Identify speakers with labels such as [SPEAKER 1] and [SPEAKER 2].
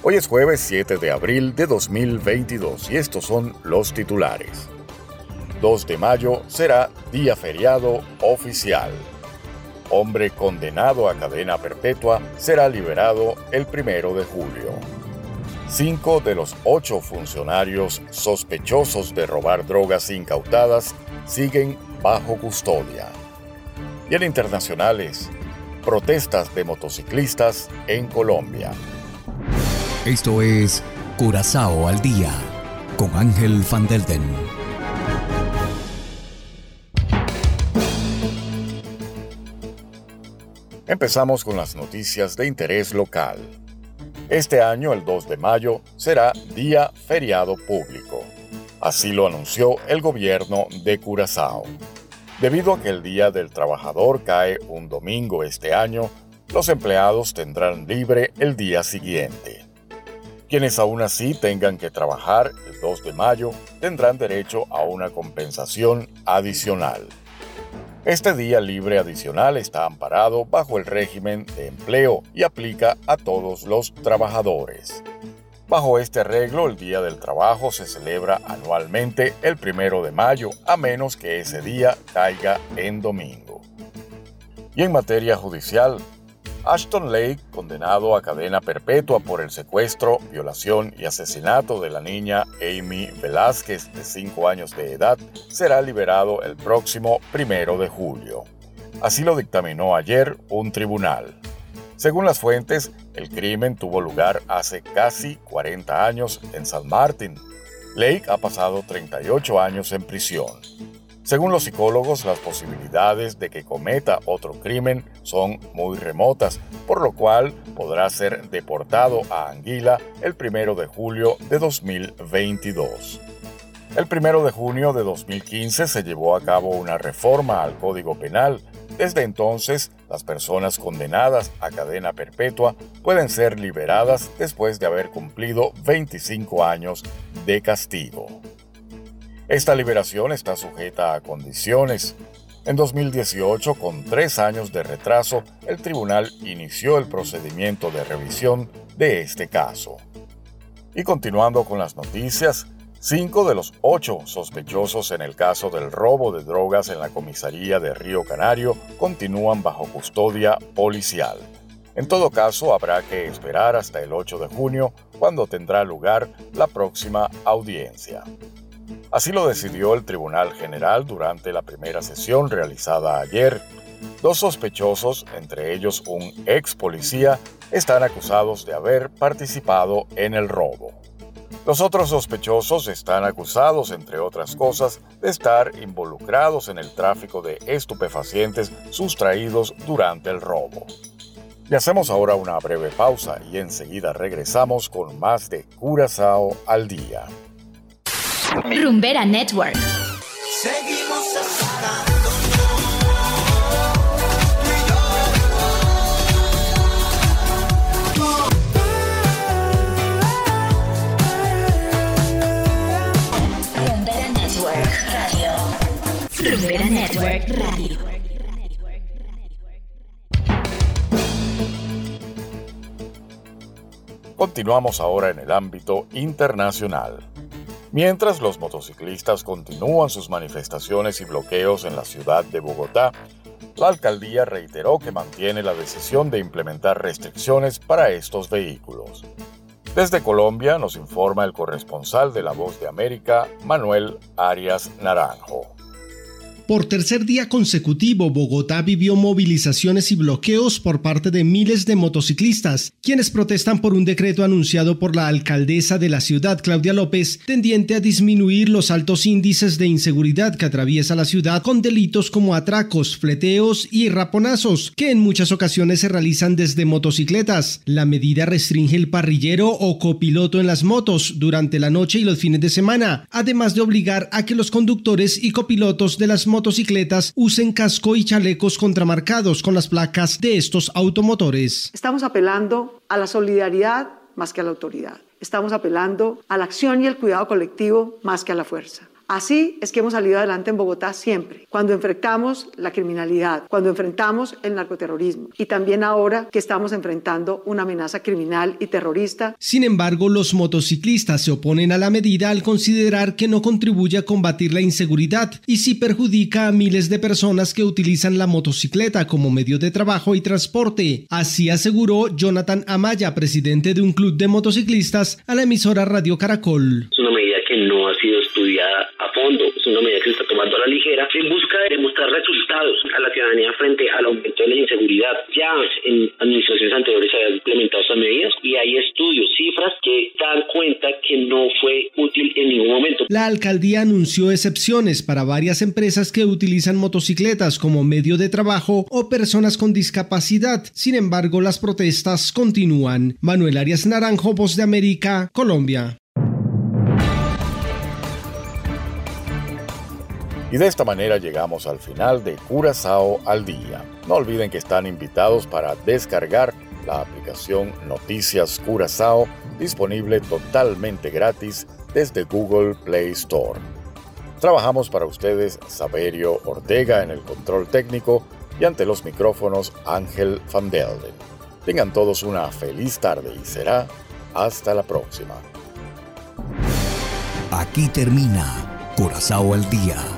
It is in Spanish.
[SPEAKER 1] Hoy es jueves 7 de abril de 2022 y estos son los titulares. 2 de mayo será día feriado oficial. Hombre condenado a cadena perpetua será liberado el 1 de julio. Cinco de los ocho funcionarios sospechosos de robar drogas incautadas siguen bajo custodia. Y en internacionales, protestas de motociclistas en Colombia.
[SPEAKER 2] Esto es Curazao al día con Ángel Van Delden.
[SPEAKER 1] Empezamos con las noticias de interés local. Este año, el 2 de mayo, será día feriado público. Así lo anunció el gobierno de Curazao. Debido a que el Día del Trabajador cae un domingo este año, los empleados tendrán libre el día siguiente. Quienes aún así tengan que trabajar el 2 de mayo tendrán derecho a una compensación adicional. Este día libre adicional está amparado bajo el régimen de empleo y aplica a todos los trabajadores. Bajo este arreglo, el Día del Trabajo se celebra anualmente el primero de mayo, a menos que ese día caiga en domingo. Y en materia judicial, Ashton Lake, condenado a cadena perpetua por el secuestro, violación y asesinato de la niña Amy Velázquez de 5 años de edad, será liberado el próximo primero de julio. Así lo dictaminó ayer un tribunal. Según las fuentes, el crimen tuvo lugar hace casi 40 años en San Martín. Lake ha pasado 38 años en prisión. Según los psicólogos, las posibilidades de que cometa otro crimen son muy remotas, por lo cual podrá ser deportado a Anguila el 1 de julio de 2022. El 1 de junio de 2015 se llevó a cabo una reforma al Código Penal. Desde entonces, las personas condenadas a cadena perpetua pueden ser liberadas después de haber cumplido 25 años de castigo. Esta liberación está sujeta a condiciones. En 2018, con tres años de retraso, el tribunal inició el procedimiento de revisión de este caso. Y continuando con las noticias, cinco de los ocho sospechosos en el caso del robo de drogas en la comisaría de Río Canario continúan bajo custodia policial. En todo caso, habrá que esperar hasta el 8 de junio, cuando tendrá lugar la próxima audiencia. Así lo decidió el Tribunal General durante la primera sesión realizada ayer. Dos sospechosos, entre ellos un ex policía, están acusados de haber participado en el robo. Los otros sospechosos están acusados, entre otras cosas, de estar involucrados en el tráfico de estupefacientes sustraídos durante el robo. Y hacemos ahora una breve pausa y enseguida regresamos con más de Curazao al día.
[SPEAKER 3] Rumbera Network.
[SPEAKER 4] Seguimos
[SPEAKER 3] Rumbera Network Radio. Rumbera Network Radio.
[SPEAKER 1] Continuamos ahora en el ámbito internacional. Mientras los motociclistas continúan sus manifestaciones y bloqueos en la ciudad de Bogotá, la alcaldía reiteró que mantiene la decisión de implementar restricciones para estos vehículos. Desde Colombia nos informa el corresponsal de La Voz de América, Manuel Arias Naranjo.
[SPEAKER 5] Por tercer día consecutivo, Bogotá vivió movilizaciones y bloqueos por parte de miles de motociclistas, quienes protestan por un decreto anunciado por la alcaldesa de la ciudad, Claudia López, tendiente a disminuir los altos índices de inseguridad que atraviesa la ciudad con delitos como atracos, fleteos y raponazos, que en muchas ocasiones se realizan desde motocicletas. La medida restringe el parrillero o copiloto en las motos durante la noche y los fines de semana, además de obligar a que los conductores y copilotos de las motos motocicletas usen casco y chalecos contramarcados con las placas de estos automotores.
[SPEAKER 6] Estamos apelando a la solidaridad más que a la autoridad. Estamos apelando a la acción y el cuidado colectivo más que a la fuerza. Así es que hemos salido adelante en Bogotá siempre, cuando enfrentamos la criminalidad, cuando enfrentamos el narcoterrorismo y también ahora que estamos enfrentando una amenaza criminal y terrorista.
[SPEAKER 5] Sin embargo, los motociclistas se oponen a la medida al considerar que no contribuye a combatir la inseguridad y sí perjudica a miles de personas que utilizan la motocicleta como medio de trabajo y transporte. Así aseguró Jonathan Amaya, presidente de un club de motociclistas, a la emisora Radio Caracol.
[SPEAKER 7] Es una medida que no ha sido estudiada a fondo, es una medida que se está tomando a la ligera en busca de mostrar resultados a la ciudadanía frente al aumento de la inseguridad. Ya en administraciones anteriores se habían implementado estas medidas y hay estudios, cifras que dan cuenta que no fue útil en ningún momento.
[SPEAKER 5] La alcaldía anunció excepciones para varias empresas que utilizan motocicletas como medio de trabajo o personas con discapacidad. Sin embargo, las protestas continúan. Manuel Arias Naranjo, Voz de América, Colombia.
[SPEAKER 1] Y de esta manera llegamos al final de Curazao al día. No olviden que están invitados para descargar la aplicación Noticias Curazao disponible totalmente gratis desde Google Play Store. Trabajamos para ustedes Saberio Ortega en el control técnico y ante los micrófonos Ángel Van Delden. Tengan todos una feliz tarde y será hasta la próxima.
[SPEAKER 2] Aquí termina Curazao al día